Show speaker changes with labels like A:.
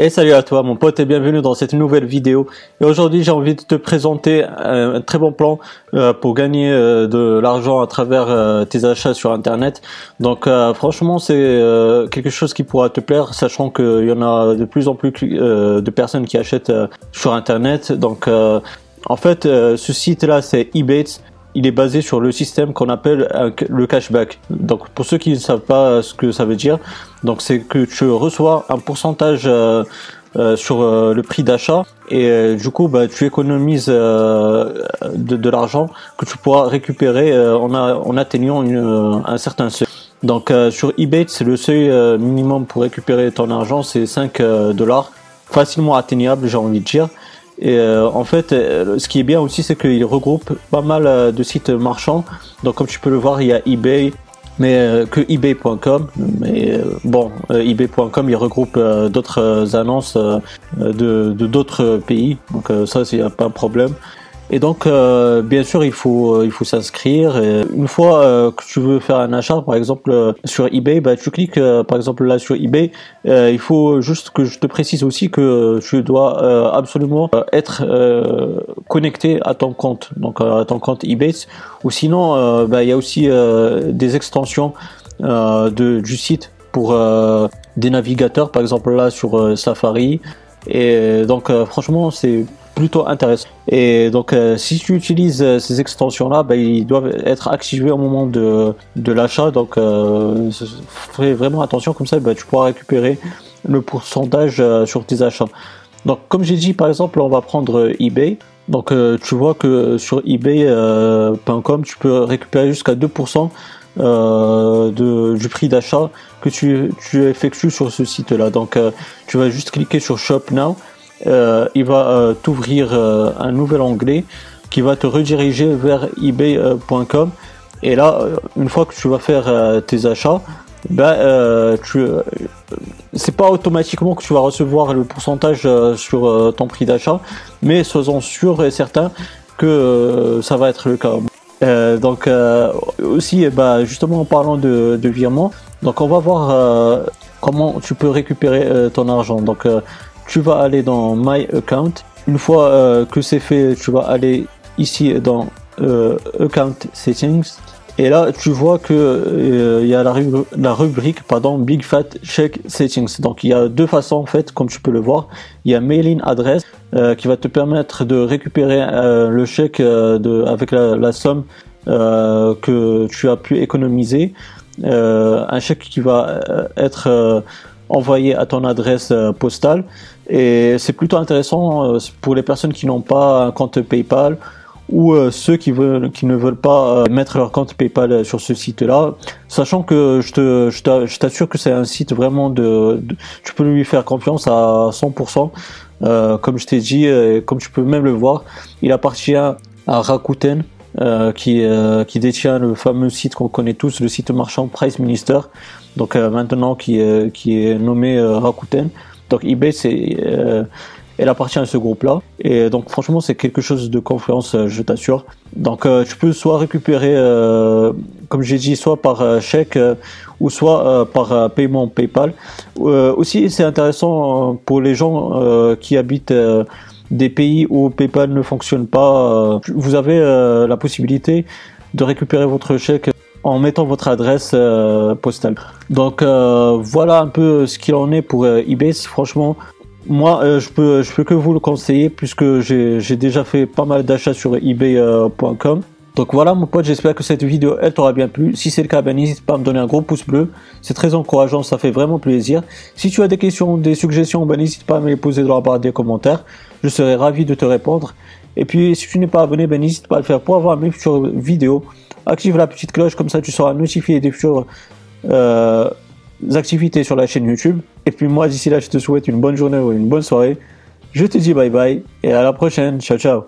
A: Et salut à toi mon pote et bienvenue dans cette nouvelle vidéo. Et aujourd'hui j'ai envie de te présenter un, très bon plan euh, pour gagner euh, de l'argent à travers euh, tes achats sur internet. Donc franchement c'est quelque chose qui pourra te plaire sachant qu'il y en a de plus en plus de personnes qui achètent sur internet. Donc en fait ce site là c'est Ebates il est basé sur le système qu'on appelle le cashback. Donc pour ceux qui ne savent pas ce que ça veut dire, donc c'est que tu reçois un pourcentage euh, euh, sur euh, le prix d'achat et du coup bah, tu économises de, l'argent que tu pourras récupérer en, en atteignant un certain seuil. Donc sur eBay, c'est le seuil minimum pour récupérer ton argent, c'est 5 dollars, facilement atteignable, j'ai envie de dire. Et euh, en fait, euh, ce qui est bien aussi, c'est qu'il regroupe pas mal euh, de sites marchands. Donc, comme tu peux le voir, il y a eBay, mais que eBay.com. Mais bon, eBay.com, il regroupe d'autres annonces de d'autres pays. Donc ça, c'est pas un problème. Et donc, euh, bien sûr, il faut euh, il faut s'inscrire. Une fois euh, que tu veux faire un achat, par exemple sur eBay, bah, tu cliques par exemple là sur eBay. il faut juste que je te précise aussi que tu dois absolument être connecté à ton compte, donc à ton compte eBay. Ou sinon, bah, il y a aussi des extensions de du site pour des navigateurs, par exemple là sur Safari. Et donc, franchement, c'est plutôt intéressant. Et donc, euh, si tu utilises euh, ces extensions-là, ben, ils doivent être activés au moment de, de l'achat. Donc, euh, fais vraiment attention, comme ça, ben, tu pourras récupérer le pourcentage euh, sur tes achats. Donc, comme j'ai dit, par exemple, on va prendre eBay. Donc, tu vois que sur eBay.com, tu peux récupérer jusqu'à 2% de, du prix d'achat que tu, tu effectues sur ce site-là. Donc, tu vas juste cliquer sur Shop Now euh, il va euh, t'ouvrir euh, un nouvel onglet qui va te rediriger vers ebay.com. Et là, une fois que tu vas faire tes achats, ben, tu, c'est pas automatiquement que tu vas recevoir le pourcentage sur ton prix d'achat, mais sois-en sûr et certain que ça va être le cas. donc aussi, bah, justement en parlant de virement, donc on va voir comment tu peux récupérer ton argent. Donc tu vas aller dans My Account. Une fois euh, que c'est fait, tu vas aller ici dans euh, Account Settings. Et là, tu vois que euh, il y a la, rubrique pardon, Big Fat Check Settings. Donc il y a deux façons en fait, comme tu peux le voir. Il y a Mailing Address qui va te permettre de récupérer le chèque avec la somme que tu as pu économiser. un chèque qui va être envoyé à ton adresse postale et c'est plutôt intéressant euh, pour les personnes qui n'ont pas un compte PayPal ou euh, ceux qui veulent qui ne veulent pas euh, mettre leur compte PayPal sur ce site-là, sachant que je te je t'assure que c'est un site vraiment de, tu peux lui faire confiance à 100%. Euh, comme je t'ai dit, et comme tu peux même le voir, il appartient à Rakuten. Euh, qui, qui détient le fameux site qu'on connaît tous, le site marchand Price Minister, donc maintenant qui, qui est nommé Rakuten. Donc eBay, c'est, euh, elle appartient à ce groupe-là. Et donc franchement, c'est quelque chose de confiance, euh, je t'assure. Donc euh, tu peux soit récupérer, comme j'ai dit, soit par chèque ou soit par paiement PayPal. aussi, c'est intéressant pour les gens qui habitent des pays où PayPal ne fonctionne pas. vous avez la possibilité de récupérer votre chèque en mettant votre adresse euh, postale. Donc euh, voilà un peu ce qu'il en est pour euh, eBay. Franchement, moi je peux je peux que vous le conseiller puisque j'ai déjà fait pas mal d'achats sur ebay.com. Donc voilà mon pote, j'espère que cette vidéo elle t'aura bien plu. Si c'est le cas, ben, n'hésite pas à me donner un gros pouce bleu. C'est très encourageant, ça fait vraiment plaisir. Si tu as des questions, des suggestions, ben, n'hésite pas à me les poser dans la barre des commentaires. Je serai ravi de te répondre. Et puis si tu n'es pas abonné, ben, n'hésite pas à le faire pour avoir mes futures vidéos active la petite cloche, comme ça tu seras notifié des futures euh, activités sur la chaîne YouTube. Et puis moi, d'ici là, je te souhaite une bonne journée ou une bonne soirée. Je te dis bye bye et à la prochaine. Ciao, ciao.